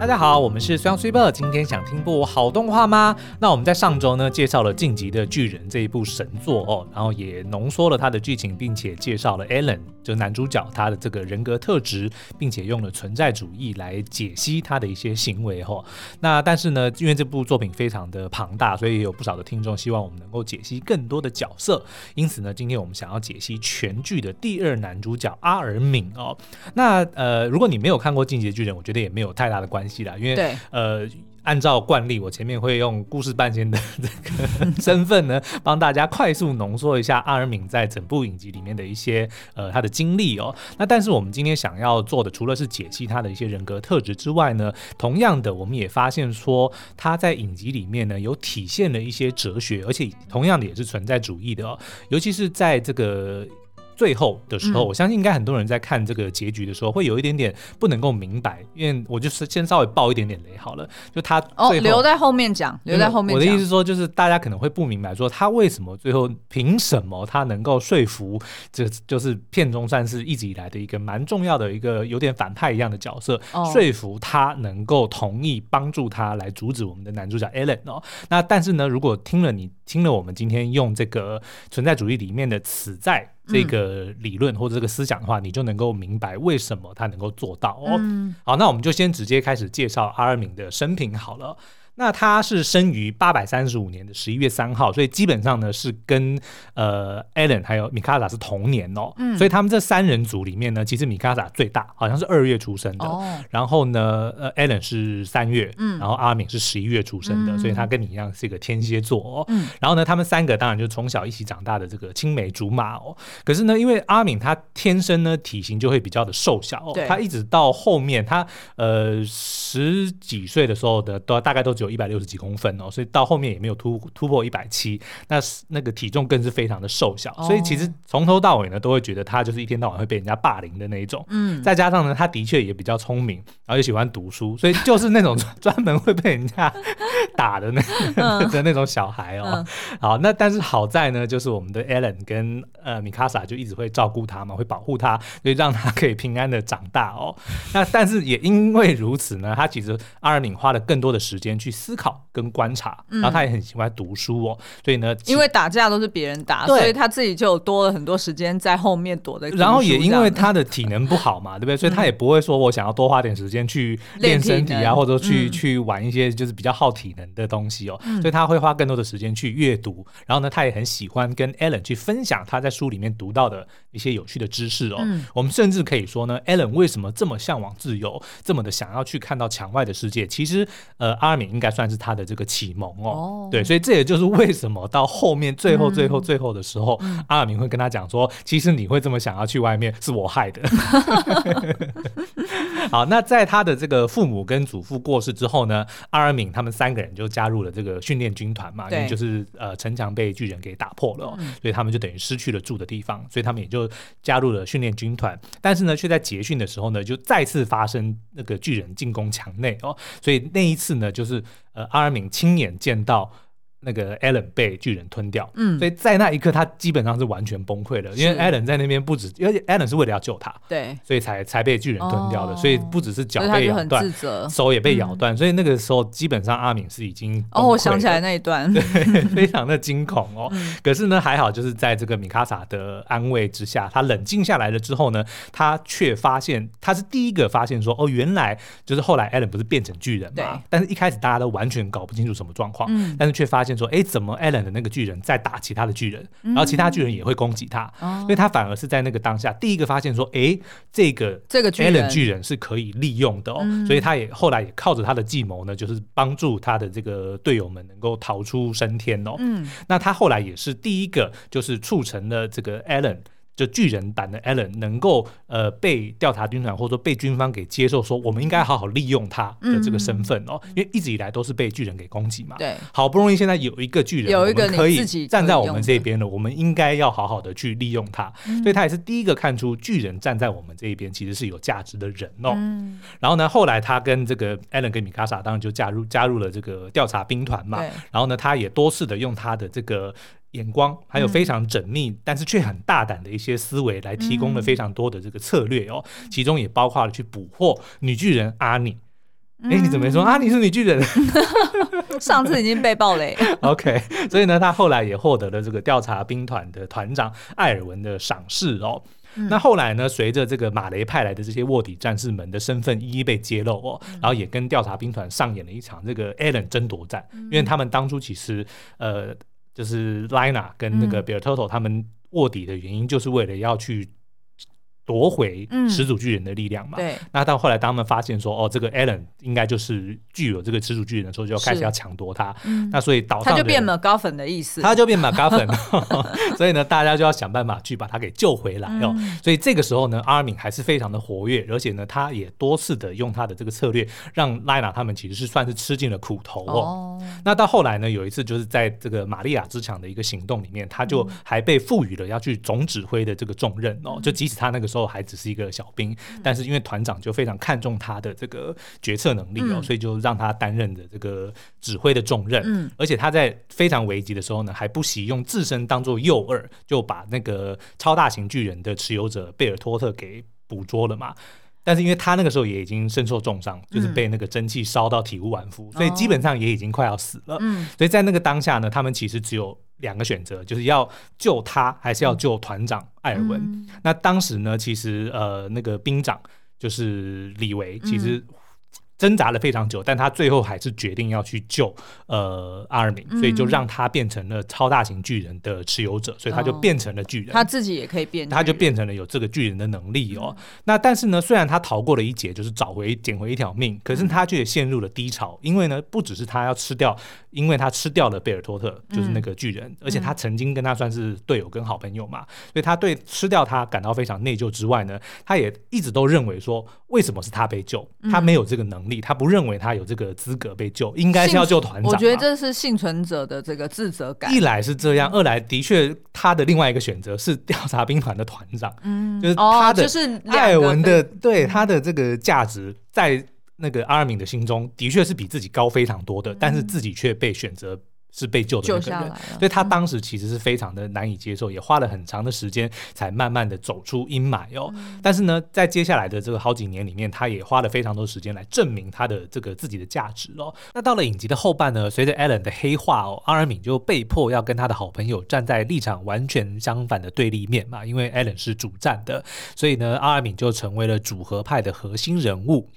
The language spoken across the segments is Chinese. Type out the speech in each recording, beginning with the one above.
大家好，我们是 Sun Super。今天想听部好动画吗？那我们在上周呢介绍了《进击的巨人》这一部神作哦，然后也浓缩了它的剧情，并且介绍了 Eren 就男主角他的这个人格特质，并且用了存在主义来解析他的一些行为哦。那但是呢，因为这部作品非常的庞大，所以也有不少的听众希望我们能够解析更多的角色。因此呢，今天我们想要解析全剧的第二男主角阿尔敏哦。那呃，如果你没有看过《进击的巨人》，我觉得也没有太大的关系。因为呃，按照惯例，我前面会用故事半仙的这个 身份呢，帮大家快速浓缩一下阿尔敏在整部影集里面的一些呃他的经历哦。那但是我们今天想要做的，除了是解析他的一些人格特质之外呢，同样的，我们也发现说他在影集里面呢有体现了一些哲学，而且同样的也是存在主义的哦，尤其是在这个。最后的时候，我相信应该很多人在看这个结局的时候，会有一点点不能够明白，因为我就是先稍微爆一点点雷好了。就他哦，留在后面讲，留在后面讲。我的意思是说，就是大家可能会不明白，说他为什么最后凭什么他能够说服这，就是片中算是一直以来的一个蛮重要的一个有点反派一样的角色，说服他能够同意帮助他来阻止我们的男主角 Eren 哦。那但是呢，如果听了你听了我们今天用这个存在主义里面的此在。这个理论或者这个思想的话，你就能够明白为什么他能够做到哦。嗯、好，那我们就先直接开始介绍阿尔敏的生平好了。那他是生于八百三十五年的十一月三号，所以基本上呢是跟呃 Allen 还有米卡萨是同年哦。嗯，所以他们这三人组里面呢，其实米卡萨最大，好像是二月出生的。哦，然后呢，呃，Allen 是三月，嗯，然后阿敏是十一月出生的，嗯，所以他跟你一样是一个天蝎座哦。嗯，然后呢，他们三个当然就从小一起长大的这个青梅竹马哦。可是呢，因为阿敏他天生呢体型就会比较的瘦小哦，他一直到后面他呃十几岁的时候的都大概都只有。一百六十几公分哦，所以到后面也没有突突破一百七，那那个体重更是非常的瘦小，哦、所以其实从头到尾呢，都会觉得他就是一天到晚会被人家霸凌的那一种。嗯，再加上呢，他的确也比较聪明，然后又喜欢读书，所以就是那种 专门会被人家 打的那 的那种小孩哦。嗯、好，那但是好在呢，就是我们的 Allen 跟呃米卡萨就一直会照顾他嘛，会保护他，所以让他可以平安的长大哦。那但是也因为如此呢，他其实阿尔敏花了更多的时间去。思考跟观察，然后他也很喜欢读书哦，嗯、所以呢，因为打架都是别人打，所以他自己就有多了很多时间在后面躲在。然后也因为他的体能不好嘛，对不对？所以他也不会说我想要多花点时间去练身体啊，或者说去、嗯、去玩一些就是比较耗体能的东西哦。嗯、所以他会花更多的时间去阅读。然后呢，他也很喜欢跟 Eren 去分享他在书里面读到的一些有趣的知识哦。嗯、我们甚至可以说呢，Eren 为什么这么向往自由，这么的想要去看到墙外的世界？其实，呃，阿尔敏应该。算是他的这个启蒙哦，oh. 对，所以这也就是为什么到后面最后最后最后的时候，嗯、阿尔明会跟他讲说，其实你会这么想要去外面，是我害的。好，那在他的这个父母跟祖父过世之后呢，阿尔敏他们三个人就加入了这个训练军团嘛，因为就是呃城墙被巨人给打破了，嗯、所以他们就等于失去了住的地方，所以他们也就加入了训练军团，但是呢，却在结训的时候呢，就再次发生那个巨人进攻墙内哦，所以那一次呢，就是。呃，阿尔敏亲眼见到。那个艾伦被巨人吞掉，嗯，所以在那一刻他基本上是完全崩溃了，因为艾伦在那边不止，因为艾伦是为了要救他，对，所以才才被巨人吞掉的，所以不只是脚被咬断，手也被咬断，所以那个时候基本上阿敏是已经哦，我想起来那一段，对，非常的惊恐哦。可是呢，还好就是在这个米卡萨的安慰之下，他冷静下来了之后呢，他却发现他是第一个发现说，哦，原来就是后来艾伦不是变成巨人嘛，但是一开始大家都完全搞不清楚什么状况，嗯但是却发现。说，哎，怎么艾伦的那个巨人在打其他的巨人，然后其他巨人也会攻击他，嗯、所以他反而是在那个当下第一个发现说，哎，这个这个艾伦巨人是可以利用的哦，嗯、所以他也后来也靠着他的计谋呢，就是帮助他的这个队友们能够逃出升天哦。嗯，那他后来也是第一个，就是促成了这个艾伦。就巨人版的艾伦能够呃被调查军团或者说被军方给接受，说我们应该好好利用他的这个身份哦，因为一直以来都是被巨人给攻击嘛。对，好不容易现在有一个巨人，有一个可以站在我们这边的，我们应该要好好的去利用他。所以他也是第一个看出巨人站在我们这一边其实是有价值的人哦。然后呢，后来他跟这个艾伦跟米卡萨当然就加入加入了这个调查兵团嘛。然后呢，他也多次的用他的这个。眼光还有非常缜密，嗯、但是却很大胆的一些思维，来提供了非常多的这个策略哦。嗯、其中也包括了去捕获女巨人阿妮。哎，你怎么没说啊？你是女巨人？上次已经被爆雷。OK，所以呢，他后来也获得了这个调查兵团的团长艾尔文的赏识哦。嗯、那后来呢，随着这个马雷派来的这些卧底战士们的身份一一被揭露哦，嗯、然后也跟调查兵团上演了一场这个艾伦争夺战。嗯、因为他们当初其实呃，就是 Lina 跟那个 Bertoto 他们卧底的原因，就是为了要去。夺回始祖巨人的力量嘛？嗯、对。那到后来，当他们发现说，哦，这个 Alan 应该就是具有这个始祖巨人的时候，就开始要抢夺他。嗯、那所以岛上他就变 MacGuffin 的意思，他就变 MacGuffin。所以呢，大家就要想办法去把他给救回来哦。嗯、所以这个时候呢，阿尔敏还是非常的活跃，而且呢，他也多次的用他的这个策略，让莱娜他们其实是算是吃尽了苦头哦。哦那到后来呢，有一次就是在这个玛利亚之墙的一个行动里面，他就还被赋予了要去总指挥的这个重任哦。就即使他那个时候。还只是一个小兵，但是因为团长就非常看重他的这个决策能力哦，嗯、所以就让他担任的这个指挥的重任。嗯，而且他在非常危急的时候呢，还不惜用自身当做诱饵，就把那个超大型巨人的持有者贝尔托特给捕捉了嘛。但是因为他那个时候也已经身受重伤，就是被那个蒸汽烧到体无完肤，嗯、所以基本上也已经快要死了。嗯，所以在那个当下呢，他们其实只有两个选择，就是要救他，还是要救团长艾尔文。嗯、那当时呢，其实呃，那个兵长就是李维，其实。挣扎了非常久，但他最后还是决定要去救呃阿尔敏，所以就让他变成了超大型巨人的持有者，所以他就变成了巨人。他自己也可以变，他就变成了有这个巨人的能力哦。那但是呢，虽然他逃过了一劫，就是找回捡回一条命，可是他却也陷入了低潮，因为呢，不只是他要吃掉，因为他吃掉了贝尔托特，就是那个巨人，而且他曾经跟他算是队友跟好朋友嘛，所以他对吃掉他感到非常内疚之外呢，他也一直都认为说，为什么是他被救？他没有这个能力。他不认为他有这个资格被救，应该是要救团长。我觉得这是幸存者的这个自责感。一来是这样，二来的确他的另外一个选择是调查兵团的团长，嗯，就是他的艾尔文的对他的这个价值在那个阿尔敏的心中的确是比自己高非常多的，但是自己却被选择。是被救的那个人，所以他当时其实是非常的难以接受，嗯、也花了很长的时间才慢慢的走出阴霾哦。嗯、但是呢，在接下来的这个好几年里面，他也花了非常多时间来证明他的这个自己的价值哦。那到了影集的后半呢，随着 Alan 的黑化哦，阿尔敏就被迫要跟他的好朋友站在立场完全相反的对立面嘛，因为 Alan 是主战的，所以呢，阿尔敏就成为了主和派的核心人物。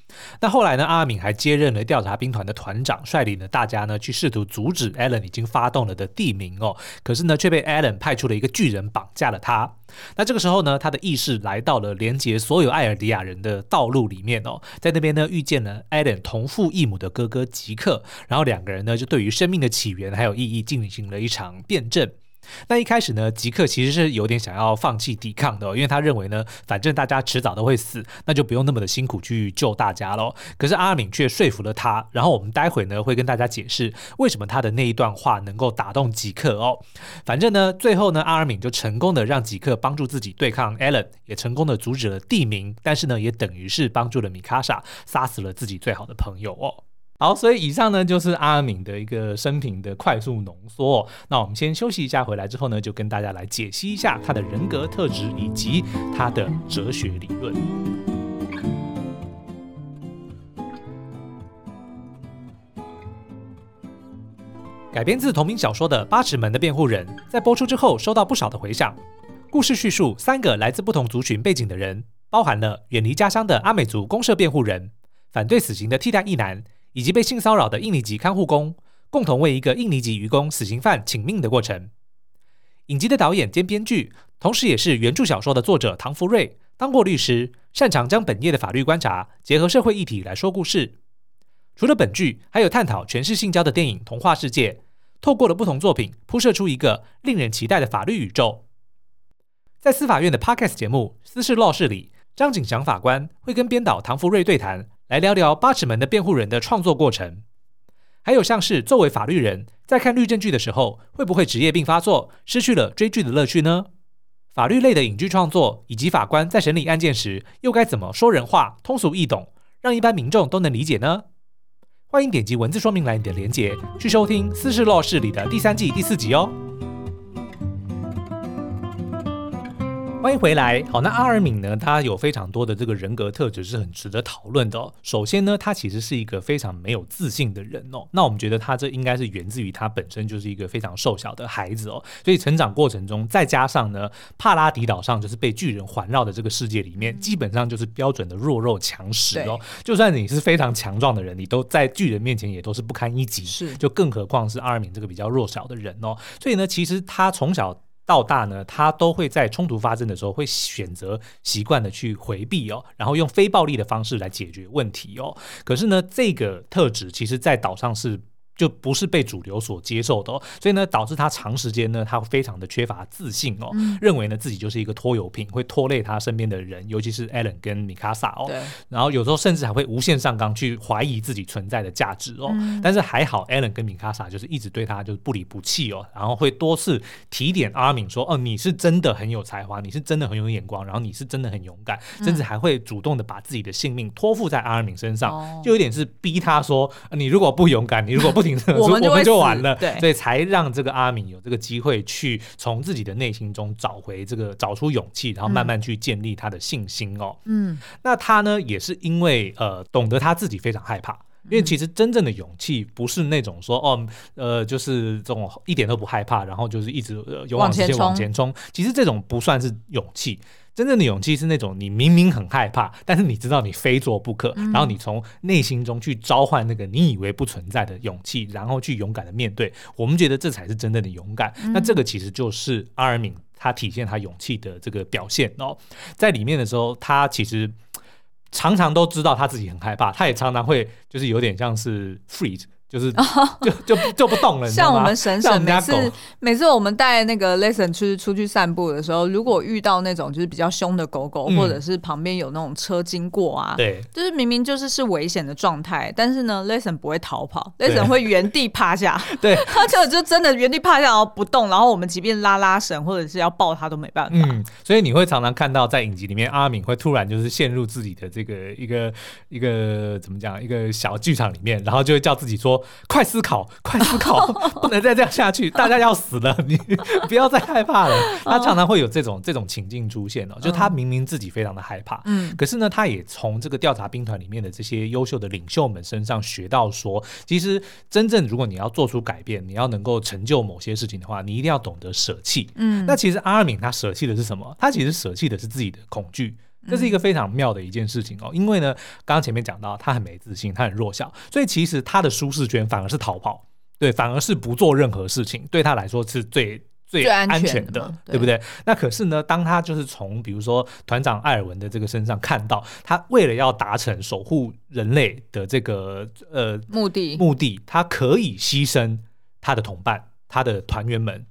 那后来呢，阿敏还接任了调查兵团的团长，率领了大家呢去试图阻止 Alan。已经发动了的地名哦，可是呢，却被艾伦派出了一个巨人绑架了他。那这个时候呢，他的意识来到了连接所有艾尔迪亚人的道路里面哦，在那边呢遇见了艾伦同父异母的哥哥吉克，然后两个人呢就对于生命的起源还有意义进行了一场辩证。那一开始呢，吉克其实是有点想要放弃抵抗的，因为他认为呢，反正大家迟早都会死，那就不用那么的辛苦去救大家喽。可是阿尔敏却说服了他，然后我们待会呢会跟大家解释为什么他的那一段话能够打动吉克哦。反正呢，最后呢，阿尔敏就成功的让吉克帮助自己对抗艾伦，也成功的阻止了地名，但是呢，也等于是帮助了米卡莎杀死了自己最好的朋友哦。好，所以以上呢就是阿敏的一个生平的快速浓缩。那我们先休息一下，回来之后呢，就跟大家来解析一下他的人格特质以及他的哲学理论。改编自同名小说的《八尺门的辩护人》在播出之后收到不少的回响。故事叙述三个来自不同族群背景的人，包含了远离家乡的阿美族公社辩护人、反对死刑的替代役男。以及被性骚扰的印尼籍看护工，共同为一个印尼籍渔工死刑犯请命的过程。影集的导演兼编剧，同时也是原著小说的作者唐福瑞，当过律师，擅长将本业的法律观察结合社会议题来说故事。除了本剧，还有探讨权势性交的电影《童话世界》，透过了不同作品铺设出一个令人期待的法律宇宙。在司法院的 Podcast 节目《私事 Law 室》里，张景祥法官会跟编导唐福瑞对谈。来聊聊八尺门的辩护人的创作过程，还有像是作为法律人，在看律政剧的时候，会不会职业病发作，失去了追剧的乐趣呢？法律类的影剧创作，以及法官在审理案件时，又该怎么说人话，通俗易懂，让一般民众都能理解呢？欢迎点击文字说明栏里的连结，去收听《私事陋室》里的第三季第四集哦。欢迎回来。好，那阿尔敏呢？他有非常多的这个人格特质是很值得讨论的哦。首先呢，他其实是一个非常没有自信的人哦。那我们觉得他这应该是源自于他本身就是一个非常瘦小的孩子哦。所以成长过程中，再加上呢，帕拉迪岛上就是被巨人环绕的这个世界里面，基本上就是标准的弱肉强食哦。就算你是非常强壮的人，你都在巨人面前也都是不堪一击。是，就更何况是阿尔敏这个比较弱小的人哦。所以呢，其实他从小。到大呢，他都会在冲突发生的时候，会选择习惯的去回避哦，然后用非暴力的方式来解决问题哦。可是呢，这个特质其实在岛上是。就不是被主流所接受的哦，所以呢，导致他长时间呢，他非常的缺乏自信哦，嗯、认为呢自己就是一个拖油瓶，会拖累他身边的人，尤其是艾伦跟米卡萨哦。对。然后有时候甚至还会无限上纲去怀疑自己存在的价值哦。嗯、但是还好，艾伦跟米卡萨就是一直对他就是不离不弃哦，然后会多次提点阿敏说：“哦，你是真的很有才华，你是真的很有眼光，然后你是真的很勇敢，嗯、甚至还会主动的把自己的性命托付在阿敏身上，哦、就有点是逼他说：你如果不勇敢，你如果不。” 我们就，就完了，对，所以才让这个阿敏有这个机会去从自己的内心中找回这个找出勇气，然后慢慢去建立他的信心哦。嗯，那他呢也是因为呃懂得他自己非常害怕，因为其实真正的勇气不是那种说哦呃就是这种一点都不害怕，然后就是一直勇往直前往前冲，其实这种不算是勇气。真正的勇气是那种你明明很害怕，但是你知道你非做不可，嗯、然后你从内心中去召唤那个你以为不存在的勇气，然后去勇敢的面对。我们觉得这才是真正的勇敢。嗯、那这个其实就是阿尔敏他体现他勇气的这个表现哦。在里面的时候，他其实常常都知道他自己很害怕，他也常常会就是有点像是 freeze。就是就就就不动了，像我们婶婶每次每次我们带那个 lesson 出出去散步的时候，如果遇到那种就是比较凶的狗狗，或者是旁边有那种车经过啊，对，就是明明就是是危险的状态，但是呢，lesson 不会逃跑，lesson 会原地趴下，对，他就就真的原地趴下然后不动，然后我们即便拉拉绳或者是要抱它都没办法。嗯，所以你会常常看到在影集里面，阿敏会突然就是陷入自己的这个一个一个怎么讲一个小剧场里面，然后就会叫自己说。快思考，快思考，不能再这样下去，大家要死了，你不要再害怕了。他常常会有这种这种情境出现哦，就他明明自己非常的害怕，嗯，可是呢，他也从这个调查兵团里面的这些优秀的领袖们身上学到说，其实真正如果你要做出改变，你要能够成就某些事情的话，你一定要懂得舍弃。嗯，那其实阿尔敏他舍弃的是什么？他其实舍弃的是自己的恐惧。这是一个非常妙的一件事情哦，因为呢，刚刚前面讲到他很没自信，他很弱小，所以其实他的舒适圈反而是逃跑，对，反而是不做任何事情，对他来说是最最安全的，对不对？那可是呢，当他就是从比如说团长艾尔文的这个身上看到，他为了要达成守护人类的这个呃目的目的，他可以牺牲他的同伴，他的团员们。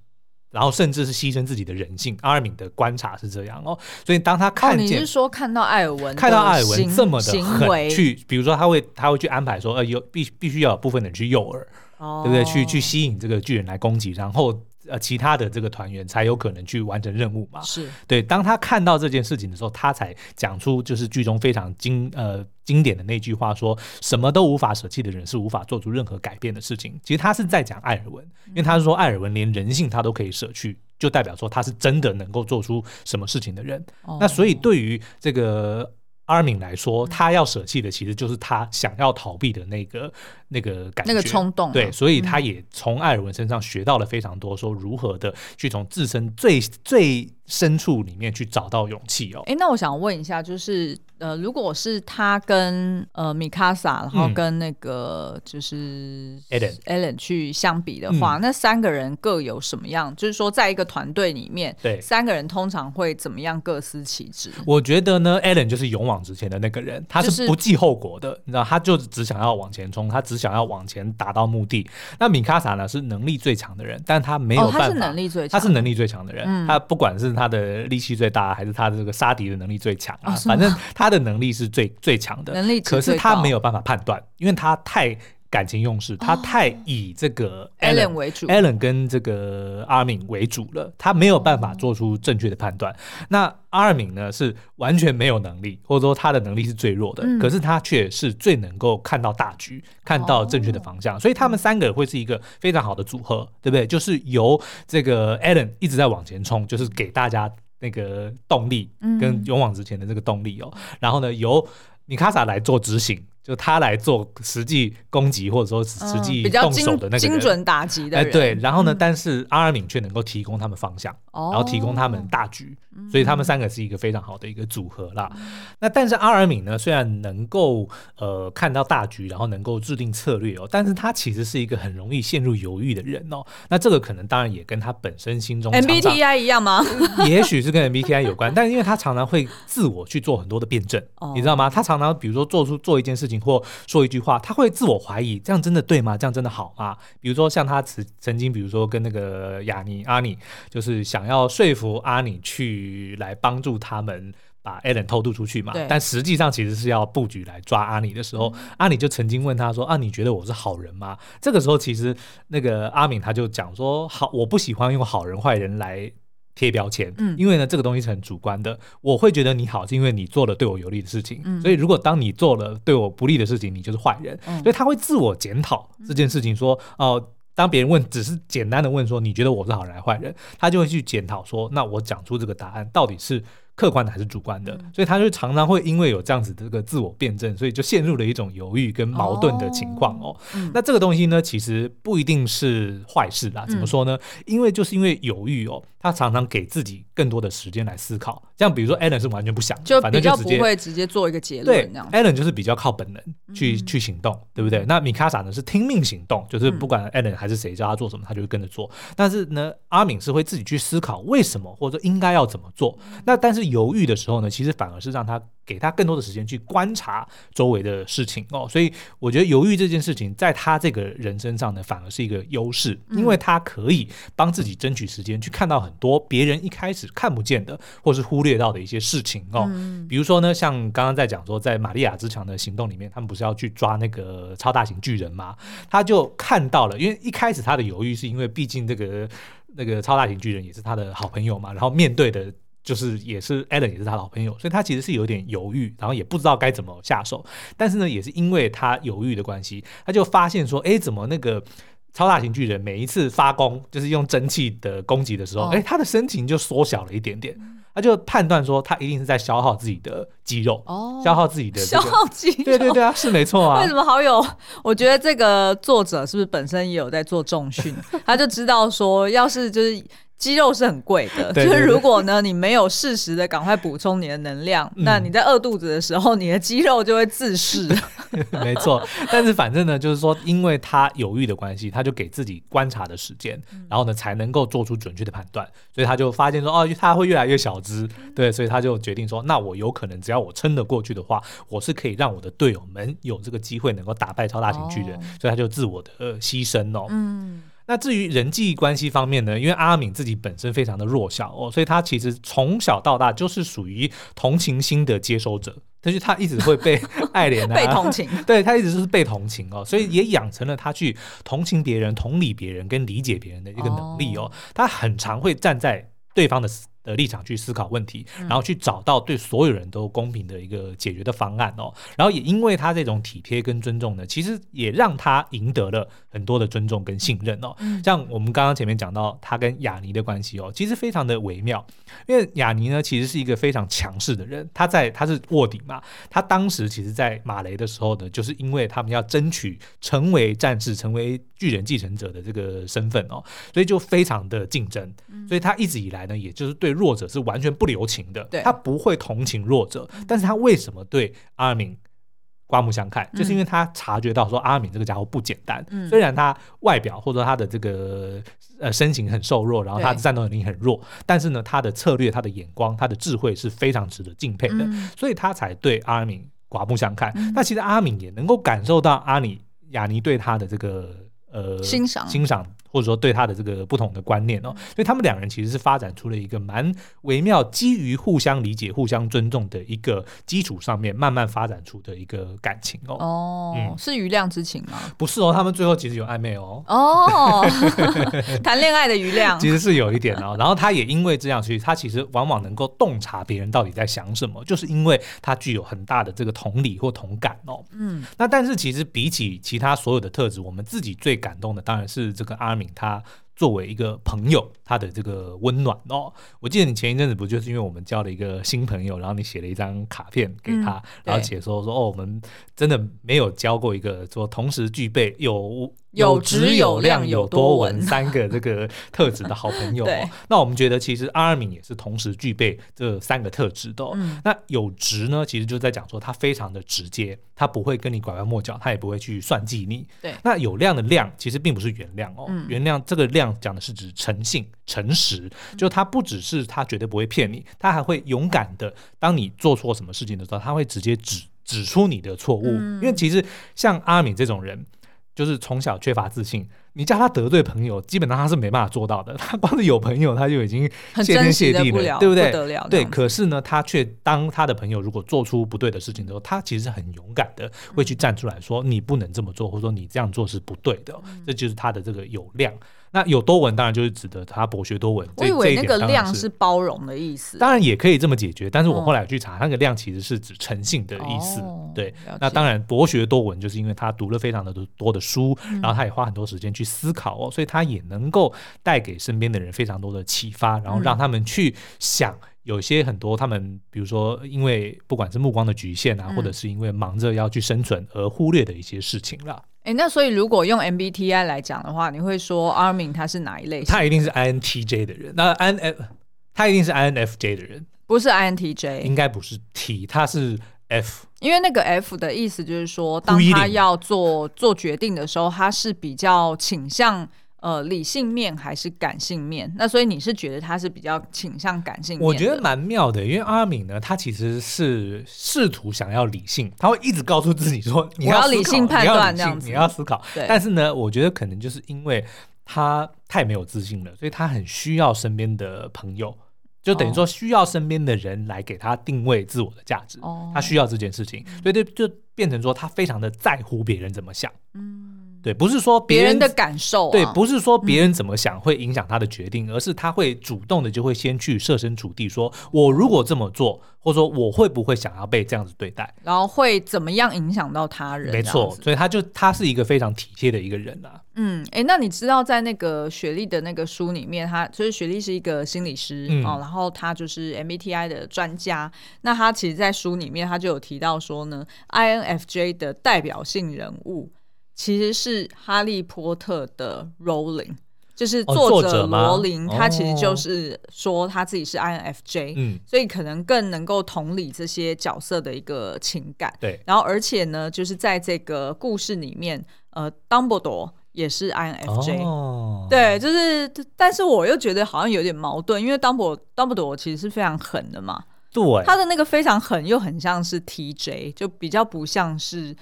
然后甚至是牺牲自己的人性，阿尔敏的观察是这样哦，所以当他看见，哦、你是说看到艾尔文，看到艾尔文这么的狠，去，比如说他会他会去安排说，呃，有必必须要有部分人去诱饵，哦、对不对？去去吸引这个巨人来攻击，然后。呃，其他的这个团员才有可能去完成任务嘛？是对。当他看到这件事情的时候，他才讲出就是剧中非常经呃经典的那句话说：说什么都无法舍弃的人是无法做出任何改变的事情。其实他是在讲艾尔文，因为他是说艾尔文连人性他都可以舍去，就代表说他是真的能够做出什么事情的人。哦、那所以对于这个。阿敏来说，他要舍弃的其实就是他想要逃避的那个那个感觉，那个冲动。对，所以他也从艾尔文身上学到了非常多，说如何的去从自身最最深处里面去找到勇气哦。哎、欸，那我想问一下，就是。呃，如果是他跟呃米卡萨，然后跟那个就是艾伦艾伦去相比的话，嗯、那三个人各有什么样？就是说，在一个团队里面，对三个人通常会怎么样各司其职？我觉得呢，艾伦就是勇往直前的那个人，他是不计后果的，就是、你知道，他就只想要往前冲，他只想要往前达到目的。那米卡萨呢，是能力最强的人，但他没有办法，哦、他是能力最强，他是能力最强的人，嗯、他不管是他的力气最大，还是他的这个杀敌的能力最强啊，哦、反正他。的能力是最最强的，能力可是他没有办法判断，因为他太感情用事，他太以这个 Allen 为主，Allen 跟这个阿尔敏为主了，他没有办法做出正确的判断。那阿尔敏呢，是完全没有能力，或者说他的能力是最弱的，可是他却是最能够看到大局，看到正确的方向，所以他们三个会是一个非常好的组合，对不对？就是由这个 Allen 一直在往前冲，就是给大家。那个动力，跟勇往直前的这个动力哦。嗯、然后呢，由米卡萨来做执行。就他来做实际攻击或者说实际动手的那个精准打击的哎，对，然后呢，但是阿尔敏却能够提供他们方向，然后提供他们大局，所以他们三个是一个非常好的一个组合啦。那但是阿尔敏呢，虽然能够呃看到大局，然后能够制定策略哦，但是他其实是一个很容易陷入犹豫的人哦。那这个可能当然也跟他本身心中 MBTI 一样吗？也许是跟 MBTI 有关，但是因为他常常会自我去做很多的辩证，你知道吗？他常常比如说做出做一件事情。或说一句话，他会自我怀疑，这样真的对吗？这样真的好吗？比如说像他曾曾经，比如说跟那个雅尼阿尼，就是想要说服阿尼去来帮助他们把艾伦偷渡出去嘛。但实际上其实是要布局来抓阿尼的时候，嗯、阿尼就曾经问他说：“啊，你觉得我是好人吗？”这个时候其实那个阿敏他就讲说：“好，我不喜欢用好人坏人来。”贴标签，嗯，因为呢，这个东西是很主观的。我会觉得你好，是因为你做了对我有利的事情。嗯，所以如果当你做了对我不利的事情，你就是坏人。嗯，所以他会自我检讨这件事情，说，哦，呃，当别人问，只是简单的问说，你觉得我是好人还是坏人？他就会去检讨说，那我讲出这个答案到底是。客观的还是主观的，所以他就常常会因为有这样子的这个自我辩证，所以就陷入了一种犹豫跟矛盾的情况哦。那这个东西呢，其实不一定是坏事啦。怎么说呢？因为就是因为犹豫哦，他常常给自己更多的时间来思考。像比如说 Allen 是完全不想，就比较不会直接做一个结论。对，Allen 就是比较靠本能去去行动，对不对？那米卡萨呢是听命行动，就是不管 Allen 还是谁叫他做什么，他就会跟着做。但是呢，阿敏是会自己去思考为什么，或者应该要怎么做。那但是犹豫的时候呢，其实反而是让他给他更多的时间去观察周围的事情哦，所以我觉得犹豫这件事情在他这个人身上呢，反而是一个优势，因为他可以帮自己争取时间去看到很多别人一开始看不见的或是忽略到的一些事情哦。比如说呢，像刚刚在讲说，在玛利亚之墙的行动里面，他们不是要去抓那个超大型巨人吗？他就看到了，因为一开始他的犹豫是因为毕竟这个那个超大型巨人也是他的好朋友嘛，然后面对的。就是也是 Alan 也是他老朋友，所以他其实是有点犹豫，然后也不知道该怎么下手。但是呢，也是因为他犹豫的关系，他就发现说，哎，怎么那个超大型巨人每一次发功，就是用蒸汽的攻击的时候，哎、哦，他的身形就缩小了一点点。他就判断说，他一定是在消耗自己的肌肉，哦，消耗自己的、这个、消耗肌肉，对对对啊，是没错啊。为什么好友？我觉得这个作者是不是本身也有在做重训？他就知道说，要是就是。肌肉是很贵的，就是如果呢，你没有适时的赶快补充你的能量，嗯、那你在饿肚子的时候，你的肌肉就会自噬。没错，但是反正呢，就是说，因为他犹豫的关系，他就给自己观察的时间，然后呢，才能够做出准确的判断。所以他就发现说，哦，他会越来越小只，对，所以他就决定说，那我有可能只要我撑得过去的话，我是可以让我的队友们有这个机会能够打败超大型巨人，哦、所以他就自我的牺牲哦。嗯。那至于人际关系方面呢？因为阿敏自己本身非常的弱小哦，所以他其实从小到大就是属于同情心的接收者，但是他一直会被爱怜啊，被同情，对，他一直是被同情哦，所以也养成了他去同情别人、同理别人跟理解别人的一个能力哦。他很常会站在对方的。的立场去思考问题，然后去找到对所有人都公平的一个解决的方案哦。然后也因为他这种体贴跟尊重呢，其实也让他赢得了很多的尊重跟信任哦。像我们刚刚前面讲到他跟雅尼的关系哦，其实非常的微妙。因为雅尼呢，其实是一个非常强势的人，他在他是卧底嘛，他当时其实，在马雷的时候呢，就是因为他们要争取成为战士、成为巨人继承者的这个身份哦，所以就非常的竞争。所以他一直以来呢，也就是对。弱者是完全不留情的，对他不会同情弱者，但是他为什么对阿尔敏刮目相看？嗯、就是因为他察觉到说阿尔敏这个家伙不简单，嗯、虽然他外表或者说他的这个呃身形很瘦弱，然后他的战斗能力很弱，但是呢，他的策略、他的眼光、他的智慧是非常值得敬佩的，嗯、所以他才对阿尔敏刮目相看。那、嗯、其实阿尔敏也能够感受到阿里亚尼对他的这个呃欣赏欣赏。或者说对他的这个不同的观念哦，所以他们两人其实是发展出了一个蛮微妙，基于互相理解、互相尊重的一个基础上面，慢慢发展出的一个感情哦。哦，嗯、是余量之情吗？不是哦，他们最后其实有暧昧哦。哦，谈恋爱的余量其实是有一点哦。然后他也因为这样，所以他其实往往能够洞察别人到底在想什么，就是因为他具有很大的这个同理或同感哦。嗯，那但是其实比起其他所有的特质，我们自己最感动的当然是这个阿。他作为一个朋友，他的这个温暖哦。我记得你前一阵子不就是因为我们交了一个新朋友，然后你写了一张卡片给他，嗯、然后写说说哦，我们真的没有交过一个说同时具备有。有质有量有多文三个这个特质的好朋友，哦，那我们觉得其实阿尔敏也是同时具备这三个特质的，哦。嗯、那有质呢，其实就在讲说他非常的直接，他不会跟你拐弯抹角，他也不会去算计你。对，那有量的量其实并不是原谅哦，嗯、原谅这个量讲的是指诚信、诚实，就他不只是他绝对不会骗你，他还会勇敢的，当你做错什么事情的时候，他会直接指指出你的错误。嗯、因为其实像阿尔敏这种人。就是从小缺乏自信，你叫他得罪朋友，基本上他是没办法做到的。他光是有朋友，他就已经谢天谢地了，了对不对？不对，可是呢，他却当他的朋友如果做出不对的事情之后，他其实很勇敢的会去站出来说：“你不能这么做，或者说你这样做是不对的。嗯”这就是他的这个有量。那有多闻当然就是指的他博学多闻。我以为那个量是包容的意思。当然也可以这么解决，但是我后来去查，那个量其实是指诚信的意思。对，那当然博学多闻就是因为他读了非常的多的书，然后他也花很多时间去思考哦，所以他也能够带给身边的人非常多的启发，然后让他们去想有些很多他们比如说因为不管是目光的局限啊，或者是因为忙着要去生存而忽略的一些事情了。哎，那所以如果用 MBTI 来讲的话，你会说 Armin 他是哪一类型？他一定是 INTJ 的人。那 INF 他一定是 INFJ 的人，不是 INTJ，应该不是 T，他是 F。因为那个 F 的意思就是说，当他要做做决定的时候，他是比较倾向。呃，理性面还是感性面？那所以你是觉得他是比较倾向感性面？我觉得蛮妙的，因为阿敏呢，他其实是试图想要理性，他会一直告诉自己说：“你要，要理性判断，这样子，你要思考。”但是呢，我觉得可能就是因为他太没有自信了，所以他很需要身边的朋友，就等于说需要身边的人来给他定位自我的价值。哦，他需要这件事情，所以就就变成说他非常的在乎别人怎么想。嗯。对，不是说别人，人的感受，啊，对，不是说别人怎么想会影响他的决定，嗯、而是他会主动的就会先去设身处地说，说我如果这么做，或者说我会不会想要被这样子对待，然后会怎么样影响到他人？没错，所以他就他是一个非常体贴的一个人啊。嗯，哎，那你知道在那个雪莉的那个书里面，他就是雪莉是一个心理师，嗯、哦，然后他就是 MBTI 的专家。那他其实，在书里面他就有提到说呢，INFJ 的代表性人物。其实是《哈利波特》的 Rowling，就是作者罗琳，他其实就是说他自己是 INFJ，嗯，所以可能更能够同理这些角色的一个情感。对，然后而且呢，就是在这个故事里面，呃，Dumbledore 也是 INFJ，哦，对，就是，但是我又觉得好像有点矛盾，因为 Dumbledore Dumbledore 其实是非常狠的嘛，对，他的那个非常狠又很像是 TJ，就比较不像是。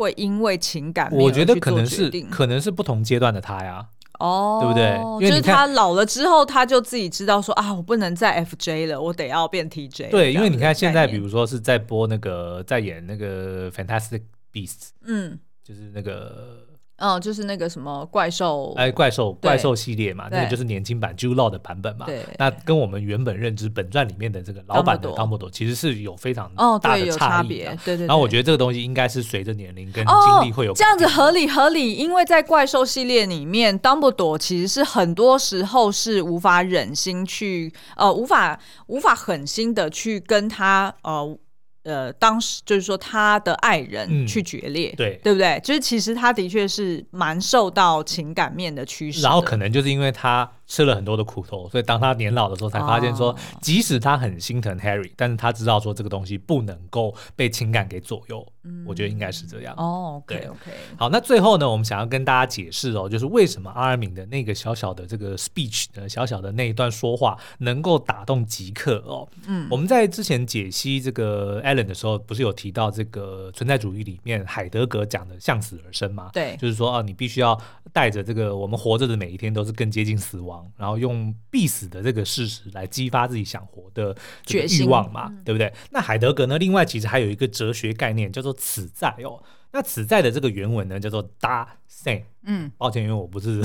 会因为情感，我觉得可能是可能是不同阶段的他呀，哦，对不对？因为就是他老了之后，他就自己知道说啊，我不能再 FJ 了，我得要变 TJ。对，因为你看现在，比如说是在播那个在演那个 Fantastic Beasts，嗯，就是那个。嗯，就是那个什么怪兽，哎，怪兽怪兽系列嘛，那个就是年轻版 Jude Law 的版本嘛。对，那跟我们原本认知本传里面的这个老版的 Dumbledore 其实是有非常大的差别。对对。然后我觉得这个东西应该是随着年龄跟经历会有这样子合理合理，因为在怪兽系列里面，Dumbledore 其实是很多时候是无法忍心去呃，无法无法狠心的去跟他呃。呃，当时就是说他的爱人去决裂，嗯、对对不对？就是其实他的确是蛮受到情感面的驱使，然后可能就是因为他。吃了很多的苦头，所以当他年老的时候，才发现说，即使他很心疼 Harry，但是他知道说这个东西不能够被情感给左右。嗯，我觉得应该是这样。哦，OK OK。好，那最后呢，我们想要跟大家解释哦，就是为什么阿尔敏的那个小小的这个 speech 呢，小小的那一段说话能够打动极客哦。嗯，我们在之前解析这个 Allen 的时候，不是有提到这个存在主义里面海德格讲的向死而生吗？对，就是说啊，你必须要带着这个我们活着的每一天都是更接近死亡。然后用必死的这个事实来激发自己想活的这个欲望嘛，对不对？那海德格呢？另外其实还有一个哲学概念叫做此在哦。那此在的这个原文呢叫做 Dasein 嗯，抱歉，因为我不是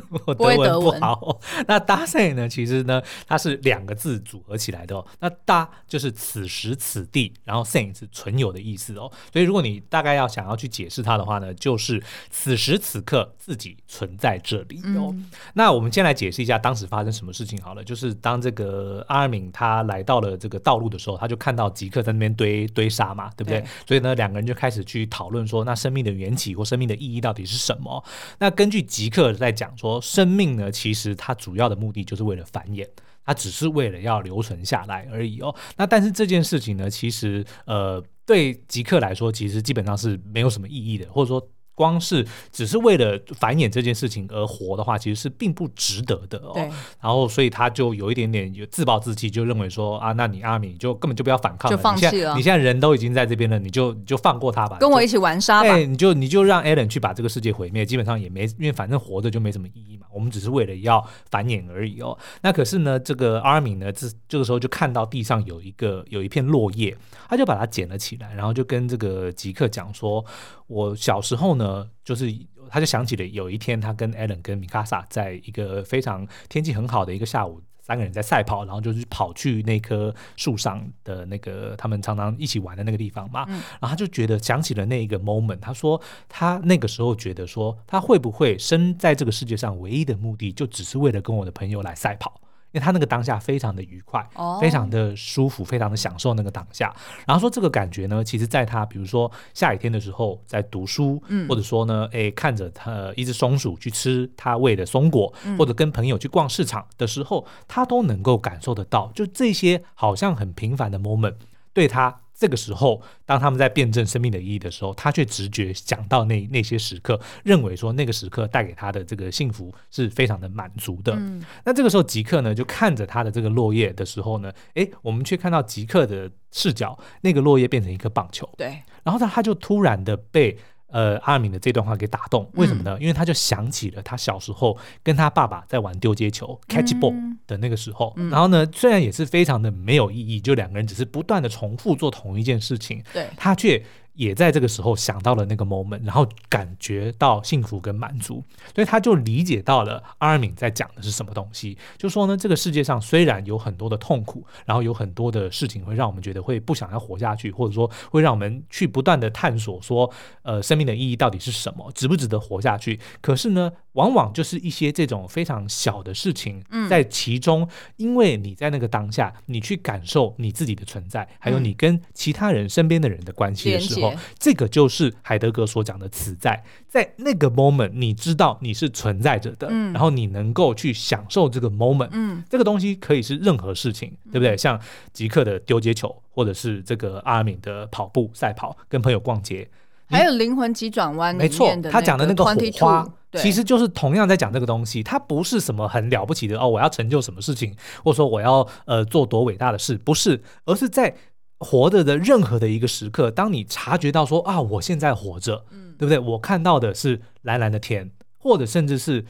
我德文不好。不 那 dasein 呢？其实呢，它是两个字组合起来的哦。那 da 就是此时此地，然后 sein 是存有的意思哦。所以如果你大概要想要去解释它的话呢，就是此时此刻自己存在这里哦。嗯、那我们先来解释一下当时发生什么事情好了。就是当这个阿尔敏他来到了这个道路的时候，他就看到吉克在那边堆堆沙嘛，对不对？对，所以呢，两个人就开始去讨论说，那生命的缘起或生命的意义到底是什么？那根据吉克在讲说，生命呢，其实它主要的目的就是为了繁衍，它只是为了要留存下来而已哦。那但是这件事情呢，其实呃，对极客来说，其实基本上是没有什么意义的，或者说。光是只是为了繁衍这件事情而活的话，其实是并不值得的哦。对。然后，所以他就有一点点有自暴自弃，就认为说啊，那你阿米就根本就不要反抗了，就放弃了。你现在人都已经在这边了，你就你就放过他吧，跟我一起玩沙吧。哎，你就你就让艾伦去把这个世界毁灭，基本上也没，因为反正活着就没什么意义嘛。我们只是为了要繁衍而已哦。那可是呢，这个阿米呢，这这个时候就看到地上有一个有一片落叶，他就把它捡了起来，然后就跟这个吉克讲说。我小时候呢，就是他就想起了有一天，他跟艾伦跟米卡萨在一个非常天气很好的一个下午，三个人在赛跑，然后就是跑去那棵树上的那个他们常常一起玩的那个地方嘛。嗯、然后他就觉得想起了那一个 moment，他说他那个时候觉得说他会不会生在这个世界上唯一的目的就只是为了跟我的朋友来赛跑。因为他那个当下非常的愉快，oh. 非常的舒服，非常的享受那个当下。然后说这个感觉呢，其实在他比如说下雨天的时候在读书，嗯、或者说呢，哎看着他一只松鼠去吃他喂的松果，嗯、或者跟朋友去逛市场的时候，他都能够感受得到。就这些好像很平凡的 moment，对他。这个时候，当他们在辩证生命的意义的时候，他却直觉想到那那些时刻，认为说那个时刻带给他的这个幸福是非常的满足的。嗯、那这个时候，吉克呢就看着他的这个落叶的时候呢，诶，我们却看到吉克的视角，那个落叶变成一颗棒球。对，然后他他就突然的被。呃，阿敏的这段话给打动，为什么呢？嗯、因为他就想起了他小时候跟他爸爸在玩丢接球 （catch ball） 的那个时候。嗯、然后呢，虽然也是非常的没有意义，就两个人只是不断的重复做同一件事情，对，他却。也在这个时候想到了那个 moment，然后感觉到幸福跟满足，所以他就理解到了阿尔敏在讲的是什么东西。就说呢，这个世界上虽然有很多的痛苦，然后有很多的事情会让我们觉得会不想要活下去，或者说会让我们去不断的探索说，呃，生命的意义到底是什么，值不值得活下去？可是呢，往往就是一些这种非常小的事情，在其中，嗯、因为你在那个当下，你去感受你自己的存在，还有你跟其他人身边的人的关系的时候。这个就是海德格所讲的此在，在那个 moment，你知道你是存在着的，嗯、然后你能够去享受这个 moment，嗯，这个东西可以是任何事情，对不对？像吉克的丢接球，或者是这个阿尔敏的跑步赛跑，跟朋友逛街，还有灵魂急转弯，没错，他讲的那个火花，其实就是同样在讲这个东西，它不是什么很了不起的哦，我要成就什么事情，或者说我要呃做多伟大的事，不是，而是在。活着的任何的一个时刻，当你察觉到说啊，我现在活着，嗯，对不对？我看到的是蓝蓝的天，或者甚至是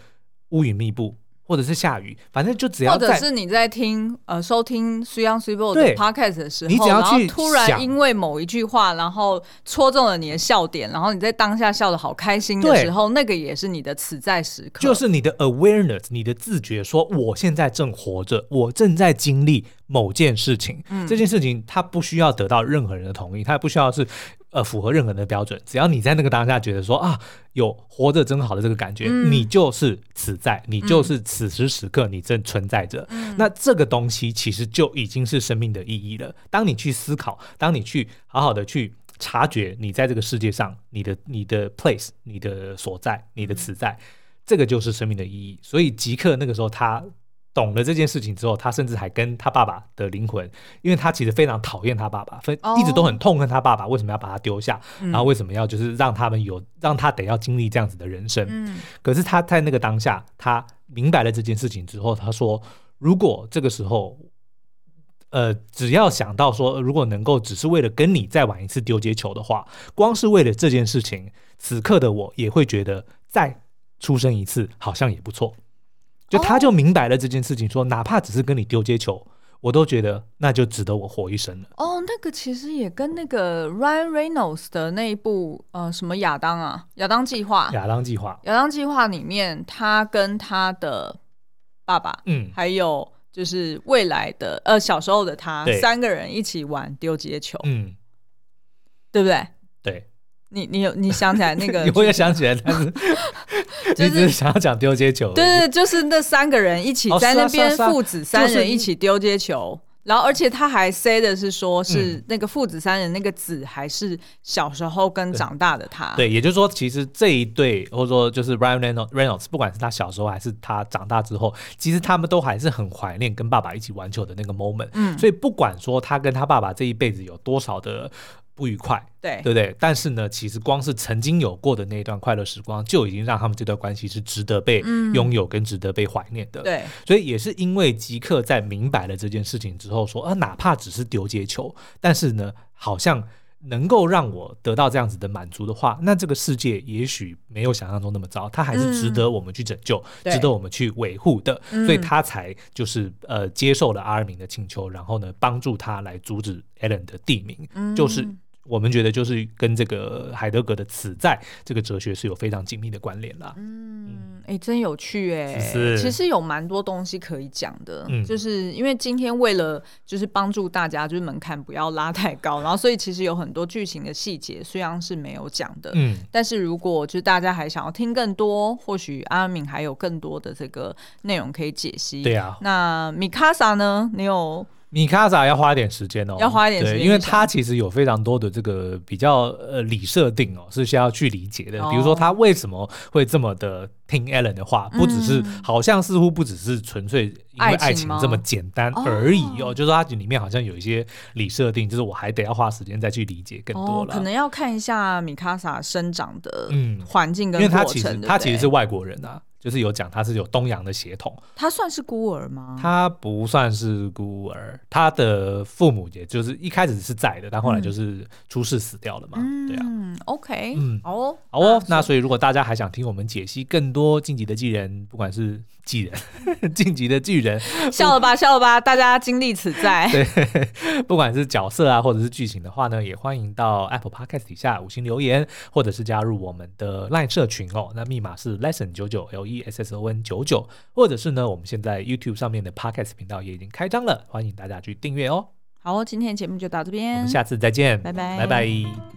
乌云密布。或者是下雨，反正就只要，或者是你在听呃收听 Young Super 的 Podcast 的时候，你只要去突然因为某一句话，然后戳中了你的笑点，然后你在当下笑得好开心的时候，那个也是你的此在时刻，就是你的 awareness，你的自觉，说我现在正活着，我正在经历某件事情，嗯，这件事情它不需要得到任何人的同意，它也不需要是。呃，符合任何人的标准，只要你在那个当下觉得说啊，有活着真好的这个感觉，嗯、你就是此在，你就是此时此刻你正存在着。嗯、那这个东西其实就已经是生命的意义了。当你去思考，当你去好好的去察觉，你在这个世界上，你的你的 place，你的所在，你的此在，嗯、这个就是生命的意义。所以即刻那个时候他。懂了这件事情之后，他甚至还跟他爸爸的灵魂，因为他其实非常讨厌他爸爸，非一直都很痛恨他爸爸为什么要把他丢下，然后为什么要就是让他们有让他得要经历这样子的人生。嗯，可是他在那个当下，他明白了这件事情之后，他说：如果这个时候，呃，只要想到说，如果能够只是为了跟你再玩一次丢接球的话，光是为了这件事情，此刻的我也会觉得再出生一次好像也不错。就他就明白了这件事情说，说哪怕只是跟你丢接球，我都觉得那就值得我活一生了。哦，那个其实也跟那个 Ryan Reynolds 的那一部呃什么亚当啊，亚当计划，亚当计划，亚当计划里面，他跟他的爸爸，嗯，还有就是未来的呃小时候的他，三个人一起玩丢接球，嗯，对不对？对。你你有你想起来那个？我也想起来，但是 就是只是想要讲丢接球。对对，就是那三个人一起在那边，父子三人一起丢接球。然后，而且他还 say 的是说，是那个父子三人，那个子还是小时候跟长大的他。对，也就是说，其实这一对，或者说就是 Ryan Reynolds，不管是他小时候还是他长大之后，其实他们都还是很怀念跟爸爸一起玩球的那个 moment。嗯，所以不管说他跟他爸爸这一辈子有多少的。不愉快，对对不对？但是呢，其实光是曾经有过的那一段快乐时光，就已经让他们这段关系是值得被拥有跟值得被怀念的。嗯、对，所以也是因为吉克在明白了这件事情之后说，啊，哪怕只是丢接球，但是呢，好像能够让我得到这样子的满足的话，那这个世界也许没有想象中那么糟，它还是值得我们去拯救，嗯、值得我们去维护的。所以他才就是呃接受了阿尔明的请求，然后呢，帮助他来阻止艾伦的地名，嗯、就是。我们觉得就是跟这个海德格的此在这个哲学是有非常紧密的关联啦。嗯，哎、欸，真有趣哎、欸。其实有蛮多东西可以讲的。嗯，就是因为今天为了就是帮助大家，就是门槛不要拉太高，然后所以其实有很多剧情的细节虽然是没有讲的，嗯，但是如果就是大家还想要听更多，或许阿敏还有更多的这个内容可以解析。对啊。那米卡萨呢？你有？米卡萨要花一点时间哦，要花一点时间，因为他其实有非常多的这个比较呃理设定哦，是需要去理解的。比如说他为什么会这么的听 Allen 的话，不只是好像似乎不只是纯粹因为爱情这么简单而已哦，就是说它里面好像有一些理设定，就是我还得要花时间再去理解更多了。可能要看一下米卡萨生长的嗯环境跟过程，因为他其实他其实是外国人啊。就是有讲他是有东洋的血统，他算是孤儿吗？他不算是孤儿，他的父母也就是一开始是在的，但后来就是出事死掉了嘛。嗯、对啊，OK，嗯，好哦，好哦。那所以如果大家还想听我们解析更多进击的巨人，不管是巨人，晋级的巨人，笑了吧，笑了吧，大家经历此在。对，不管是角色啊，或者是剧情的话呢，也欢迎到 Apple Podcast 底下五星留言，或者是加入我们的 Line 社群哦。那密码是 Lesson 九九 L E。S S O N 九九，或者是呢，我们现在 YouTube 上面的 Podcast 频道也已经开张了，欢迎大家去订阅哦。好，今天节目就到这边，我们下次再见，拜拜，拜拜。